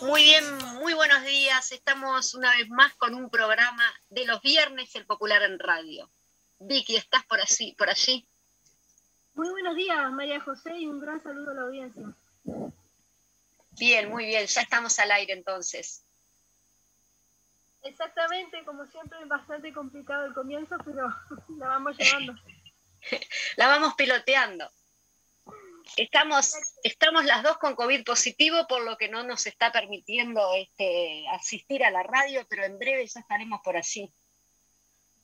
Muy bien, muy buenos días. Estamos una vez más con un programa de los viernes, el Popular en Radio. Vicky, ¿estás por, así, por allí? Muy buenos días, María José, y un gran saludo a la audiencia. Bien, muy bien, ya estamos al aire entonces. Exactamente, como siempre es bastante complicado el comienzo, pero la vamos llevando. la vamos piloteando. Estamos, estamos las dos con COVID positivo, por lo que no nos está permitiendo este, asistir a la radio, pero en breve ya estaremos por allí.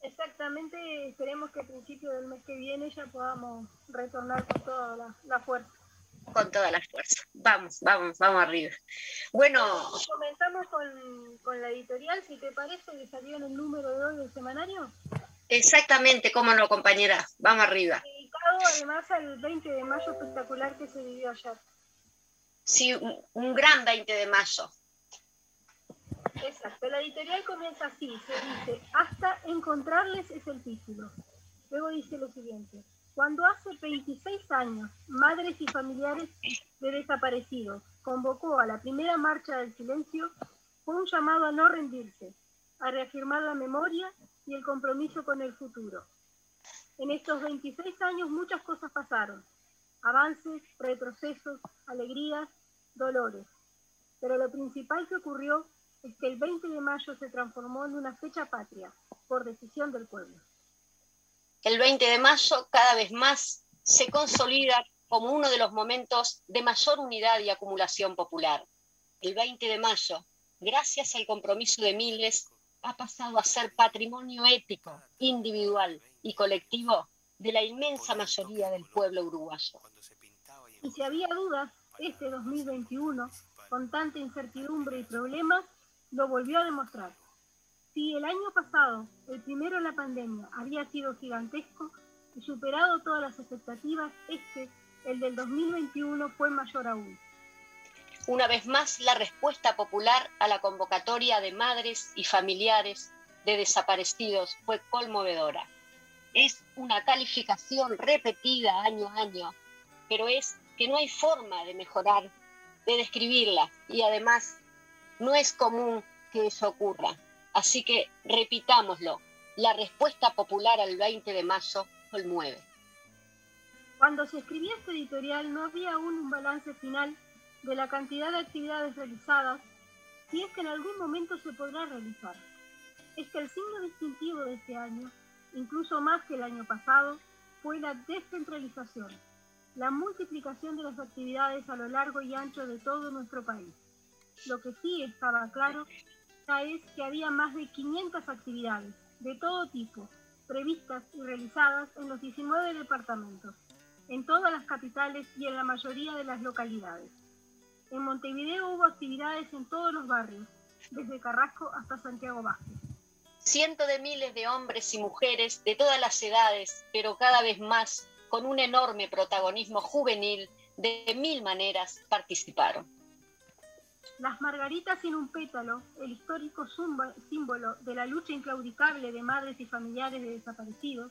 Exactamente, esperemos que a principios del mes que viene ya podamos retornar con toda la, fuerza. Con toda la fuerza. Vamos, vamos, vamos arriba. Bueno. Comenzamos con, con la editorial, si te parece, que salió en el número de hoy del semanario. Exactamente, cómo no, compañera. Vamos arriba además al 20 de mayo espectacular que se vivió ayer. Sí, un, gran 20 de mayo. Exacto, la editorial comienza así, se dice, hasta encontrarles es el título. Luego dice lo siguiente, cuando hace 26 años, madres y familiares de desaparecidos convocó a la primera marcha del silencio, fue un llamado a no rendirse, a reafirmar la memoria y el compromiso con el futuro. En estos 26 años muchas cosas pasaron. Avances, retrocesos, alegrías, dolores. Pero lo principal que ocurrió es que el 20 de mayo se transformó en una fecha patria, por decisión del pueblo. El 20 de mayo cada vez más se consolida como uno de los momentos de mayor unidad y acumulación popular. El 20 de mayo, gracias al compromiso de miles, ha pasado a ser patrimonio ético, individual y colectivo de la inmensa mayoría del pueblo uruguayo. Y si había dudas, este 2021, con tanta incertidumbre y problemas, lo volvió a demostrar. Si el año pasado, el primero en la pandemia, había sido gigantesco y superado todas las expectativas, este, el del 2021, fue mayor aún una vez más la respuesta popular a la convocatoria de madres y familiares de desaparecidos fue conmovedora. Es una calificación repetida año a año, pero es que no hay forma de mejorar, de describirla y además no es común que eso ocurra. Así que repitámoslo, la respuesta popular al 20 de mayo conmueve. Cuando se escribía este editorial no había aún un balance final de la cantidad de actividades realizadas, si es que en algún momento se podrá realizar. Es que el signo distintivo de este año, incluso más que el año pasado, fue la descentralización, la multiplicación de las actividades a lo largo y ancho de todo nuestro país. Lo que sí estaba claro es que había más de 500 actividades de todo tipo, previstas y realizadas en los 19 departamentos, en todas las capitales y en la mayoría de las localidades. En Montevideo hubo actividades en todos los barrios, desde Carrasco hasta Santiago Vázquez. Cientos de miles de hombres y mujeres de todas las edades, pero cada vez más con un enorme protagonismo juvenil, de mil maneras participaron. Las margaritas sin un pétalo, el histórico símbolo de la lucha inclaudicable de madres y familiares de desaparecidos,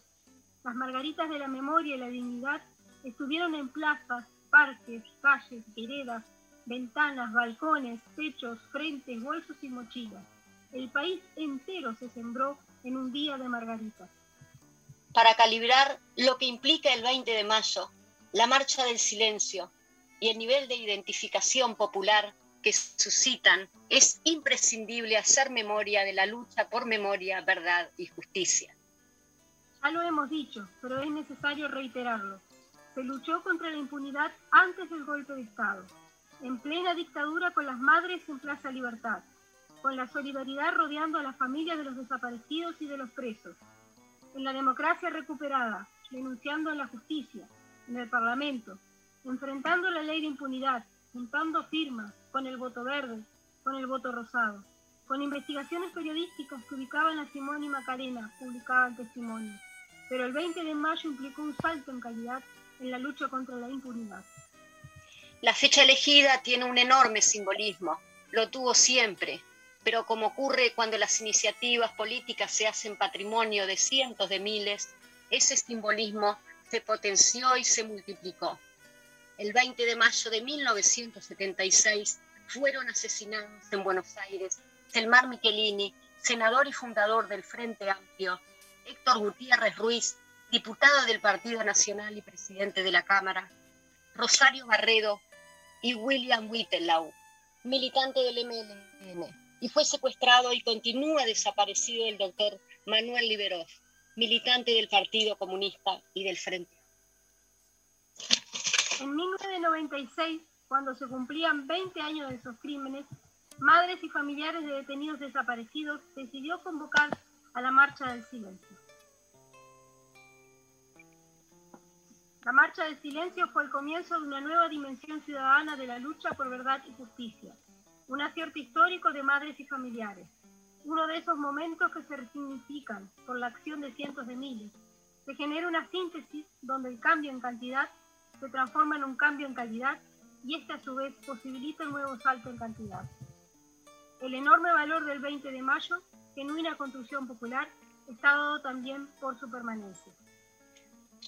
las margaritas de la memoria y la dignidad estuvieron en plazas, parques, calles, veredas, ventanas, balcones, techos, frentes, bolsos y mochilas. El país entero se sembró en un día de margaritas. Para calibrar lo que implica el 20 de mayo, la marcha del silencio y el nivel de identificación popular que suscitan, es imprescindible hacer memoria de la lucha por memoria, verdad y justicia. Ya lo hemos dicho, pero es necesario reiterarlo. Se luchó contra la impunidad antes del golpe de Estado en plena dictadura con las madres en Plaza Libertad, con la solidaridad rodeando a las familias de los desaparecidos y de los presos, en la democracia recuperada, denunciando en la justicia, en el Parlamento, enfrentando la ley de impunidad, juntando firmas con el voto verde, con el voto rosado, con investigaciones periodísticas que ubicaban a Simón y Macarena, publicaban testimonio. Pero el 20 de mayo implicó un salto en calidad en la lucha contra la impunidad. La fecha elegida tiene un enorme simbolismo, lo tuvo siempre, pero como ocurre cuando las iniciativas políticas se hacen patrimonio de cientos de miles, ese simbolismo se potenció y se multiplicó. El 20 de mayo de 1976 fueron asesinados en Buenos Aires Selmar Michelini, senador y fundador del Frente Amplio, Héctor Gutiérrez Ruiz, diputado del Partido Nacional y presidente de la Cámara, Rosario Barredo y William Whittelau, militante del MLN, y fue secuestrado y continúa desaparecido el doctor Manuel Liberov, militante del Partido Comunista y del Frente. En 1996, cuando se cumplían 20 años de esos crímenes, madres y familiares de detenidos desaparecidos decidió convocar a la Marcha del Silencio. La Marcha del Silencio fue el comienzo de una nueva dimensión ciudadana de la lucha por verdad y justicia, un acierto histórico de madres y familiares, uno de esos momentos que se resignifican por la acción de cientos de miles. Se genera una síntesis donde el cambio en cantidad se transforma en un cambio en calidad y este a su vez posibilita un nuevo salto en cantidad. El enorme valor del 20 de mayo, genuina construcción popular, está dado también por su permanencia.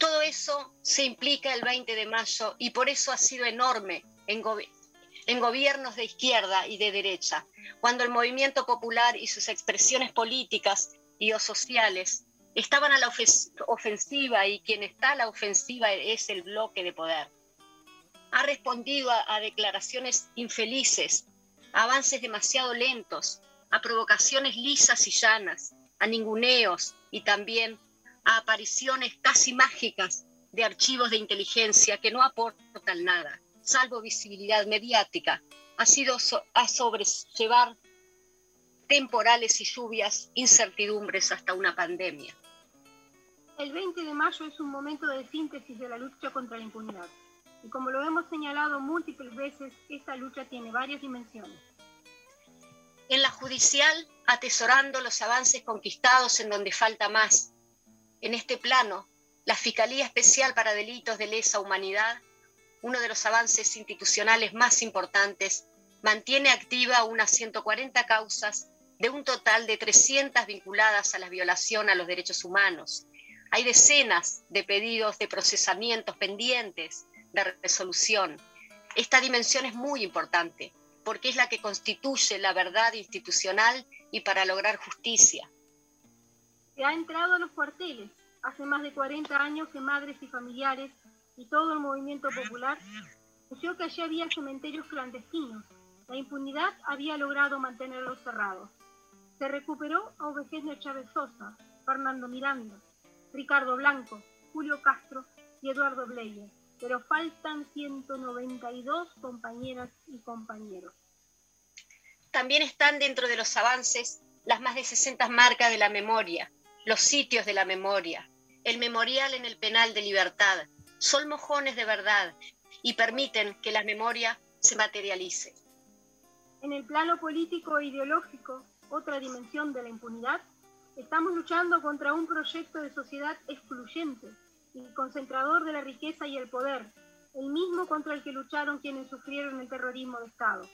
Todo eso se implica el 20 de mayo y por eso ha sido enorme en, gobiernos de izquierda y de derecha, cuando el movimiento popular y sus expresiones políticas y o sociales estaban a la ofensiva y quien está a la ofensiva es el bloque de poder. Ha respondido a, a declaraciones infelices, a avances demasiado lentos, a provocaciones lisas y llanas, a ninguneos y también a apariciones casi mágicas de archivos de inteligencia que no aportan nada, salvo visibilidad mediática, ha sido a sobrellevar temporales y lluvias, incertidumbres hasta una pandemia. El 20 de mayo es un momento de síntesis de la lucha contra la impunidad. Y como lo hemos señalado múltiples veces, esta lucha tiene varias dimensiones. En la judicial, atesorando los avances conquistados en donde falta más, en este plano, la Fiscalía Especial para Delitos de Lesa Humanidad, uno de los avances institucionales más importantes, mantiene activa unas 140 causas de un total de 300 vinculadas a la violación a los derechos humanos. Hay decenas de pedidos de procesamientos pendientes de resolución. Esta dimensión es muy importante porque es la que constituye la verdad institucional y para lograr justicia que ha entrado a los cuarteles. Hace más de 40 años que madres y familiares y todo el movimiento popular anunció que allí había cementerios clandestinos. La impunidad había logrado mantenerlos cerrados. Se recuperó a Ovejez Chávez Sosa, Fernando Miranda, Ricardo Blanco, Julio Castro y Eduardo Bleyer, pero faltan 192 compañeras y compañeros. También están dentro de los avances las más de 60 marcas de la memoria, los sitios de la memoria, el memorial en el penal de libertad, son mojones de verdad y permiten que la memoria se materialice. En el plano político e ideológico, otra dimensión de la impunidad, estamos luchando contra un proyecto de sociedad excluyente y concentrador de la riqueza y el poder, el mismo contra el que lucharon quienes sufrieron el terrorismo de Estado.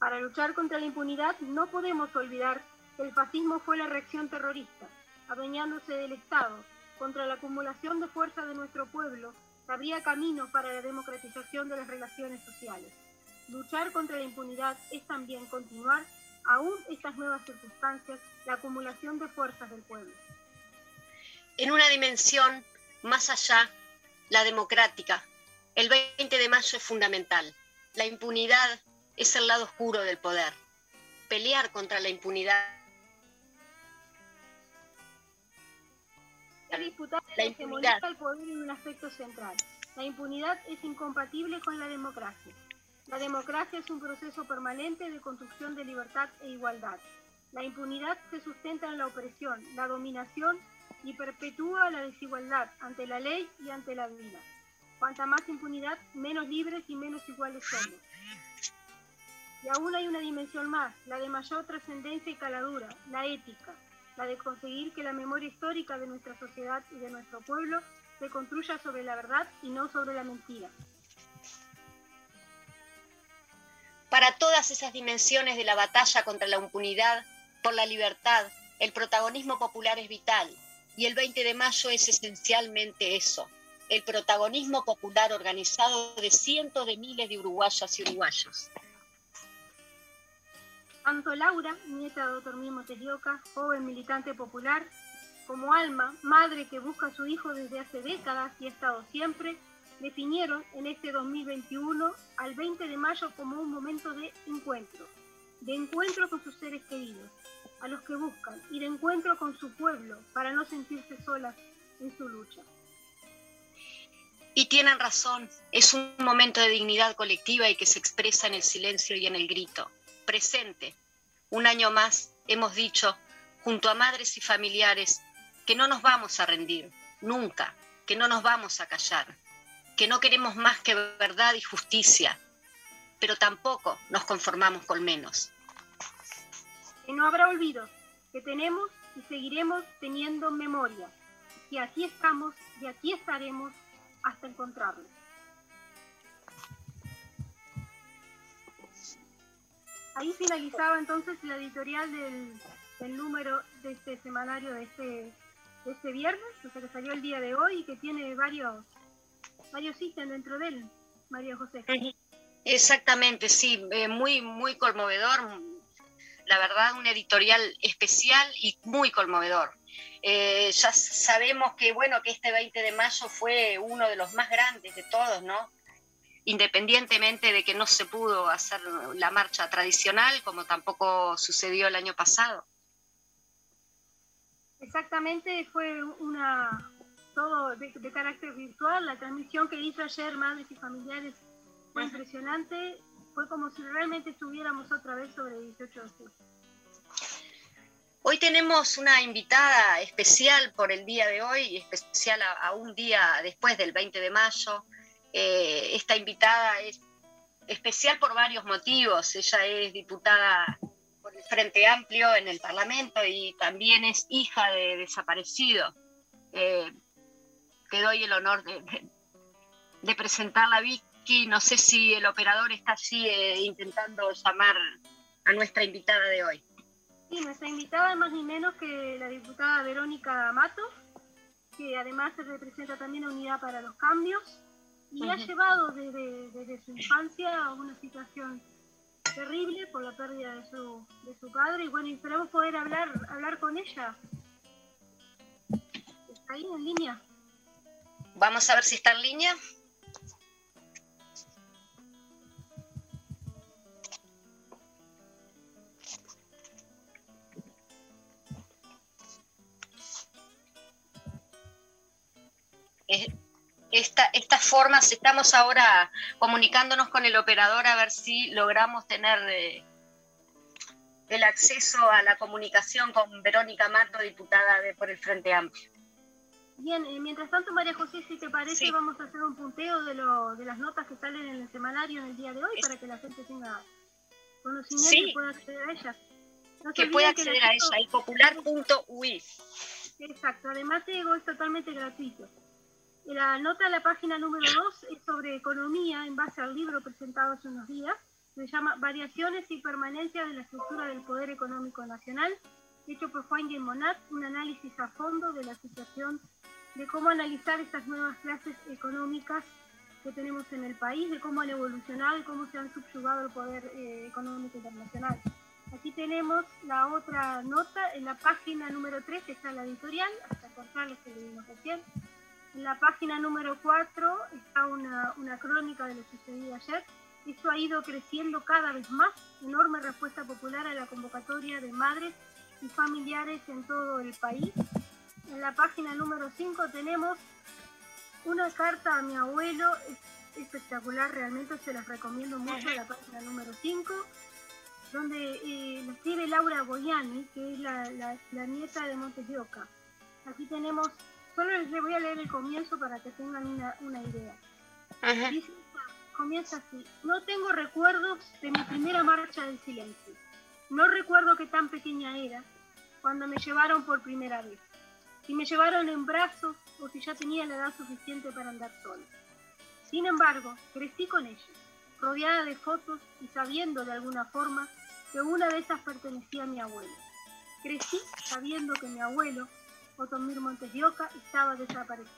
Para luchar contra la impunidad no podemos olvidar que el fascismo fue la reacción terrorista adueñándose del Estado, contra la acumulación de fuerza de nuestro pueblo, habría camino para la democratización de las relaciones sociales. Luchar contra la impunidad es también continuar, aún estas nuevas circunstancias, la acumulación de fuerzas del pueblo. En una dimensión más allá, la democrática, el 20 de mayo es fundamental. La impunidad es el lado oscuro del poder. Pelear contra la impunidad La disputar la hegemonía del poder en un aspecto central. La impunidad es incompatible con la democracia. La democracia es un proceso permanente de construcción de libertad e igualdad. La impunidad se sustenta en la opresión, la dominación y perpetúa la desigualdad ante la ley y ante la vida. Cuanta más impunidad, menos libres y menos iguales somos. Y aún hay una dimensión más, la de mayor trascendencia y caladura, la ética la de conseguir que la memoria histórica de nuestra sociedad y de nuestro pueblo se construya sobre la verdad y no sobre la mentira. Para todas esas dimensiones de la batalla contra la impunidad, por la libertad, el protagonismo popular es vital y el 20 de mayo es esencialmente eso, el protagonismo popular organizado de cientos de miles de uruguayas y uruguayos. Tanto Laura, nieta de doctor Mimo Telioca, joven militante popular, como Alma, madre que busca a su hijo desde hace décadas y ha estado siempre, definieron en este 2021 al 20 de mayo como un momento de encuentro, de encuentro con sus seres queridos, a los que buscan, y de encuentro con su pueblo para no sentirse solas en su lucha. Y tienen razón, es un momento de dignidad colectiva y que se expresa en el silencio y en el grito. Presente, un año más hemos dicho, junto a madres y familiares, que no nos vamos a rendir, nunca, que no nos vamos a callar, que no queremos más que verdad y justicia, pero tampoco nos conformamos con menos. Que no habrá olvido, que tenemos y seguiremos teniendo memoria, que aquí estamos y aquí estaremos hasta encontrarlo. Ahí finalizaba entonces la editorial del, número de este semanario de este, este viernes, o sea que salió el día de hoy y que tiene varios, varios ítems dentro de él, María José. Exactamente, sí, eh, muy, muy conmovedor, la verdad, un editorial especial y muy conmovedor. Eh, ya sabemos que, bueno, que este 20 de mayo fue uno de los más grandes de todos, ¿no? Independientemente de que no se pudo hacer la marcha tradicional, como tampoco sucedió el año pasado. Exactamente, fue una todo de, carácter virtual. La transmisión que hizo ayer Madres y Familiares fue impresionante. Fue como si realmente estuviéramos otra vez sobre 18 de Hoy tenemos una invitada especial por el día de hoy, especial a, un día después del 20 de mayo. Eh, esta invitada es especial por varios motivos. Ella es diputada por el Frente Amplio en el Parlamento y también es hija de desaparecido. Eh, te doy el honor de, presentarla, Vicky. No sé si el operador está así eh, intentando llamar a nuestra invitada de hoy. Sí, nuestra invitada es más ni menos que la diputada Verónica Mato, que además se representa también a Unidad para los Cambios y ha llevado desde, su infancia a una situación terrible por la pérdida de su, de su padre y bueno, esperamos poder hablar, hablar con ella. ¿Está ahí en línea? Vamos a ver si está en línea. Esta, estas formas, estamos ahora comunicándonos con el operador a ver si logramos tener eh, el acceso a la comunicación con Verónica Mato, diputada de, por el Frente Amplio. Bien, eh, mientras tanto, María José, si te parece, vamos a hacer un punteo de, lo, de las notas que salen en el semanario en el día de hoy para que la gente tenga conocimiento y pueda acceder a ellas. que pueda acceder a ella, el popular.ui. Exacto, además digo, es totalmente gratuito. La nota de la página número 2 es sobre economía en base al libro presentado hace unos días. Se llama Variaciones y permanencia de la estructura del poder económico nacional, hecho por Juan Monat, un análisis a fondo de la situación de cómo analizar estas nuevas clases económicas que tenemos en el país, de cómo han evolucionado y cómo se han subyugado el poder eh, económico internacional. Aquí tenemos la otra nota, en la página número 3 está la editorial, hasta lo que leímos recién. En la página número 4 está una, una crónica de lo sucedido ayer. Esto ha ido creciendo cada vez más, enorme respuesta popular a la convocatoria de madres y familiares en todo el país. En la página número 5 tenemos una carta a mi abuelo, es espectacular, realmente se las recomiendo mucho, la página número 5, donde eh, escribe Laura Boyani, que es la, la, nieta de Montes de Oca. Aquí tenemos Solo les voy a leer el comienzo para que tengan una, idea. comienza así. No tengo recuerdos de mi primera marcha del silencio. No recuerdo qué tan pequeña era cuando me llevaron por primera vez. Si me llevaron en brazos o si ya tenía la edad suficiente para andar sola. Sin embargo, crecí con ellos, rodeada de fotos y sabiendo de alguna forma que una de esas pertenecía a mi abuelo. Crecí sabiendo que mi abuelo Otomir Montes de Oca estaba desaparecido.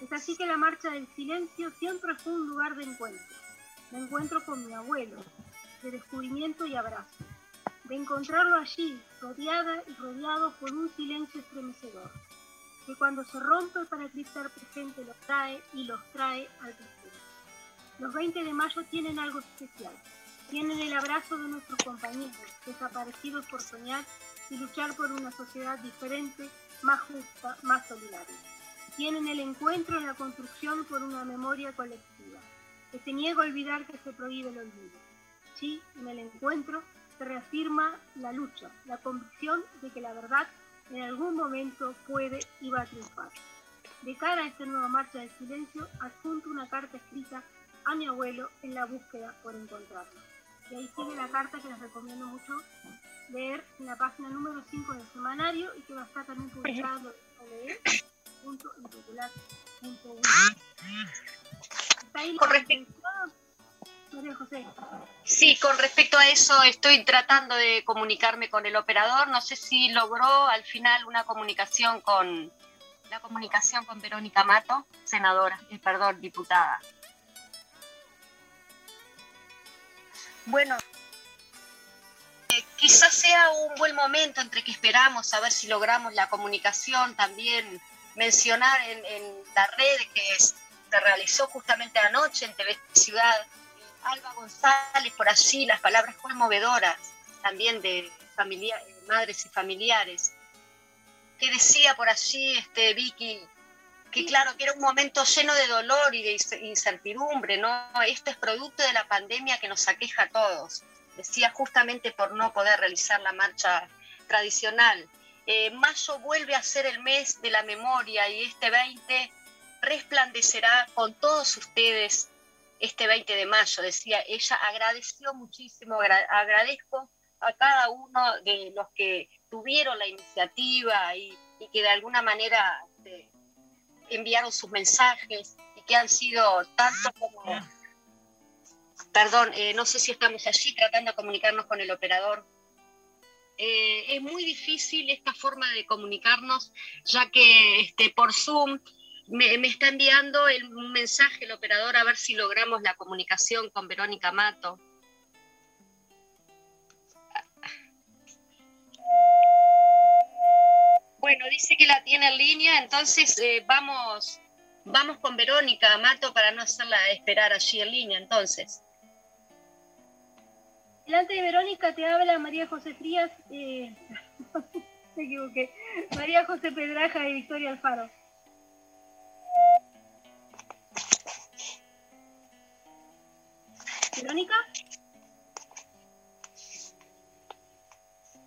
Es así que la marcha del silencio siempre fue un lugar de encuentro, de encuentro con mi abuelo, de descubrimiento y abrazo. de encontrarlo allí, rodeada y rodeado por un silencio estremecedor, que cuando se rompe para eclipsar presente los trae y los trae al presente. Los 20 de mayo tienen algo especial. Tienen el abrazo de nuestros compañeros, desaparecidos por soñar y luchar por una sociedad diferente, más justa, más solidaria. Tienen el encuentro en la construcción por una memoria colectiva, que se niega a olvidar que se prohíbe el olvido. Sí, en el encuentro se reafirma la lucha, la convicción de que la verdad en algún momento puede y va a triunfar. De cara a esta nueva marcha del silencio, adjunto una carta escrita a mi abuelo en la búsqueda por encontrarlo. Y ahí sigue la carta que les recomiendo mucho leer en la página número 5 del semanario y que va a estar también publicado en Sí, con respecto a eso estoy tratando de comunicarme con el operador. No sé si logró al final una comunicación con la comunicación con Verónica Mato, senadora, eh, perdón, diputada. Bueno, eh, quizás sea un buen momento entre que esperamos a ver si logramos la comunicación, también mencionar en, en la red que se realizó justamente anoche en TV Ciudad, Alba González por allí, las palabras conmovedoras también de familia, madres y familiares, que decía por allí este, Vicky, que claro, que era un momento lleno de dolor y de incertidumbre, ¿no? Esto es producto de la pandemia que nos aqueja a todos. Decía justamente por no poder realizar la marcha tradicional. Eh, mayo vuelve a ser el mes de la memoria y este 20 resplandecerá con todos ustedes este 20 de mayo. Decía, ella agradeció muchísimo, agradezco a cada uno de los que tuvieron la iniciativa y, que de alguna manera enviaron sus mensajes y que han sido tanto como... Perdón, eh, no sé si estamos allí tratando de comunicarnos con el operador. Eh, es muy difícil esta forma de comunicarnos, ya que este, por Zoom me, está enviando el, un mensaje el operador a ver si logramos la comunicación con Verónica Mato. Bueno, dice que la tiene en línea, entonces eh, vamos, vamos con Verónica Mato para no hacerla esperar allí en línea, entonces. Delante de Verónica te habla María José Frías, eh, me equivoqué, María José Pedraja y Victoria Alfaro. Verónica.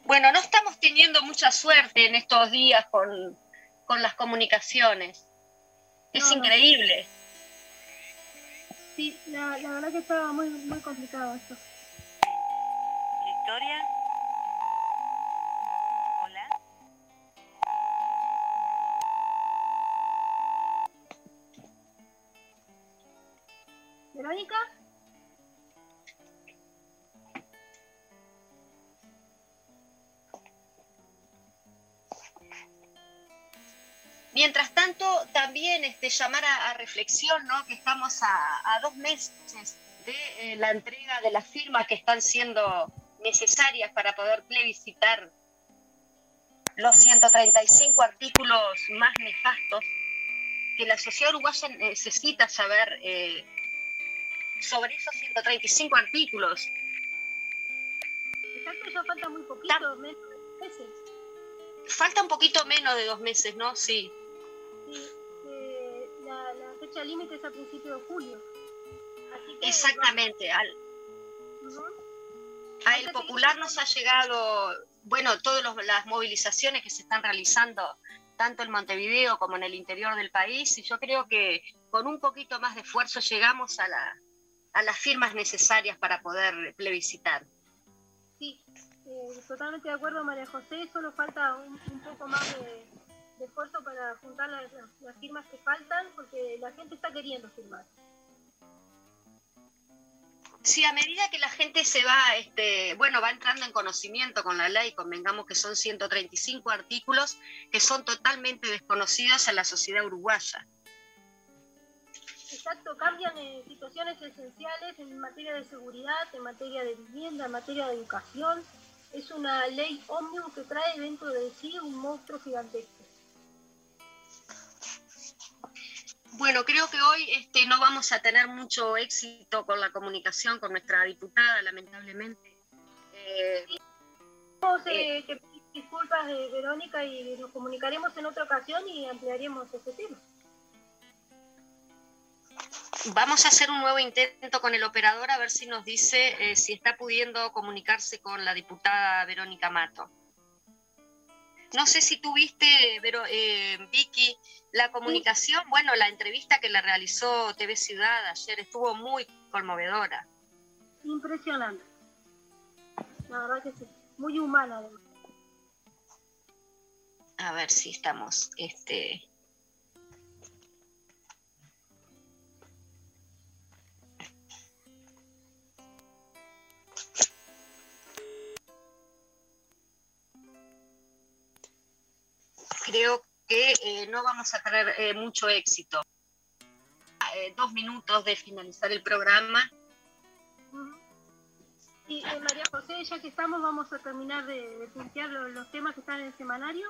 Bueno, no estamos teniendo mucha suerte en estos días con, las comunicaciones. Es increíble. Sí, la, verdad que estaba muy, muy complicado esto. Victoria. Hola. Verónica. Este, llamar a, reflexión, ¿no? que estamos a, dos meses de eh, la entrega de las firmas que están siendo necesarias para poder plebiscitar los 135 artículos más nefastos que la sociedad uruguaya necesita saber eh, sobre esos 135 artículos. Exacto, ya falta muy poquito, menos de meses. Falta un poquito menos de dos meses, ¿no? Sí la, fecha límite es a principios de julio. Exactamente. Al, a el Popular nos ha llegado, bueno, todas las movilizaciones que se están realizando, tanto en Montevideo como en el interior del país, y yo creo que con un poquito más de esfuerzo llegamos a, la, a las firmas necesarias para poder plebiscitar. Sí, eh, totalmente de acuerdo, María José, solo falta un poco más de de esfuerzo para juntar las, firmas que faltan, porque la gente está queriendo firmar. Sí, a medida que la gente se va, este, bueno, va entrando en conocimiento con la ley, convengamos que son 135 artículos que son totalmente desconocidos en la sociedad uruguaya. Exacto, cambian en situaciones esenciales en materia de seguridad, en materia de vivienda, en materia de educación, Es una ley ómnibus que trae dentro de sí un monstruo gigantesco. Bueno, creo que hoy este, no vamos a tener mucho éxito con la comunicación con nuestra diputada, lamentablemente. Eh, eh, eh disculpas de Verónica y nos comunicaremos en otra ocasión y ampliaremos este tema. Vamos a hacer un nuevo intento con el operador a ver si nos dice eh, si está pudiendo comunicarse con la diputada Verónica Mato. No sé si tuviste, pero, eh, Vicky, la comunicación, bueno, la entrevista que le realizó TV Ciudad ayer estuvo muy conmovedora. Impresionante. La verdad que sí, muy humana. A ver si estamos, este, creo que eh, no vamos a tener eh, mucho éxito. Eh, dos minutos de finalizar el programa. Y María José, ya que estamos, vamos a terminar de, plantear los, temas que están en el semanario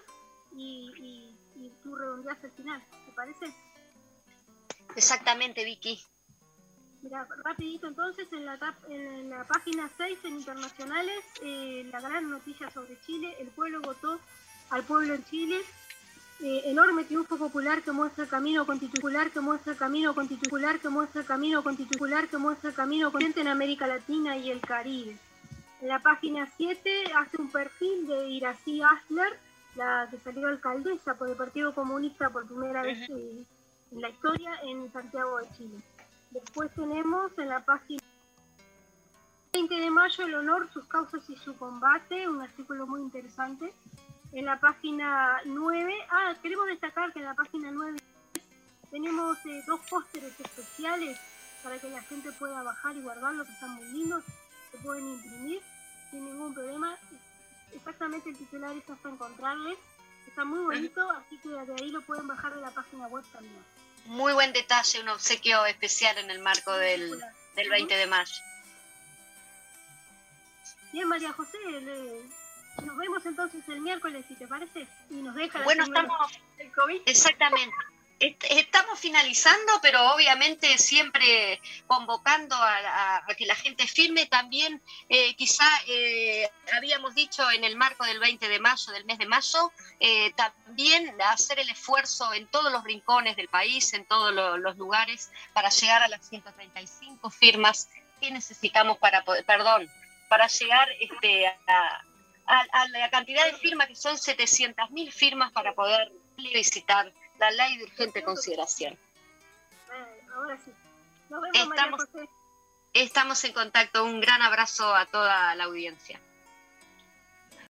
y, tú redondeas el final, ¿te parece? Exactamente, Vicky. Mira, rapidito entonces, en la, en la página 6 en Internacionales, la gran noticia sobre Chile, el pueblo votó al pueblo en Chile, eh, enorme triunfo popular que muestra el camino constitucional, que muestra el camino constitucional, que muestra camino constitucional, que muestra el camino continente en América Latina y el Caribe. En la página 7 hace un perfil de Irací Asler, la que salió alcaldesa por el Partido Comunista por primera vez eh, en la historia en Santiago de Chile. Después tenemos en la página 20 de mayo el honor, sus causas y su combate, un artículo muy interesante en la página 9. Ah, queremos destacar que en la página 9 tenemos eh, dos pósteres especiales para que la gente pueda bajar y guardarlo, que están muy lindos, se pueden imprimir sin ningún problema. Exactamente el titular es hasta encontrarles. Está muy bonito, así que de ahí lo pueden bajar de la página web también. Muy buen detalle, un obsequio especial en el marco del, del 20 de mayo. Bien, María José, le, nos vemos entonces el miércoles, si te parece, y nos deja Bueno, estamos. El COVID. Exactamente. Estamos finalizando, pero obviamente siempre convocando a, que la gente firme. También eh, quizá eh, habíamos dicho en el marco del 20 de mayo, del mes de mayo, eh, también hacer el esfuerzo en todos los rincones del país, en todos los lugares, para llegar a las 135 firmas que necesitamos para poder, perdón, para llegar este, a, a, la cantidad de firmas, que son 700.000 firmas para poder visitar la ley de urgente consideración. Ahora sí. Nos vemos, estamos, estamos en contacto. Un gran abrazo a toda la audiencia.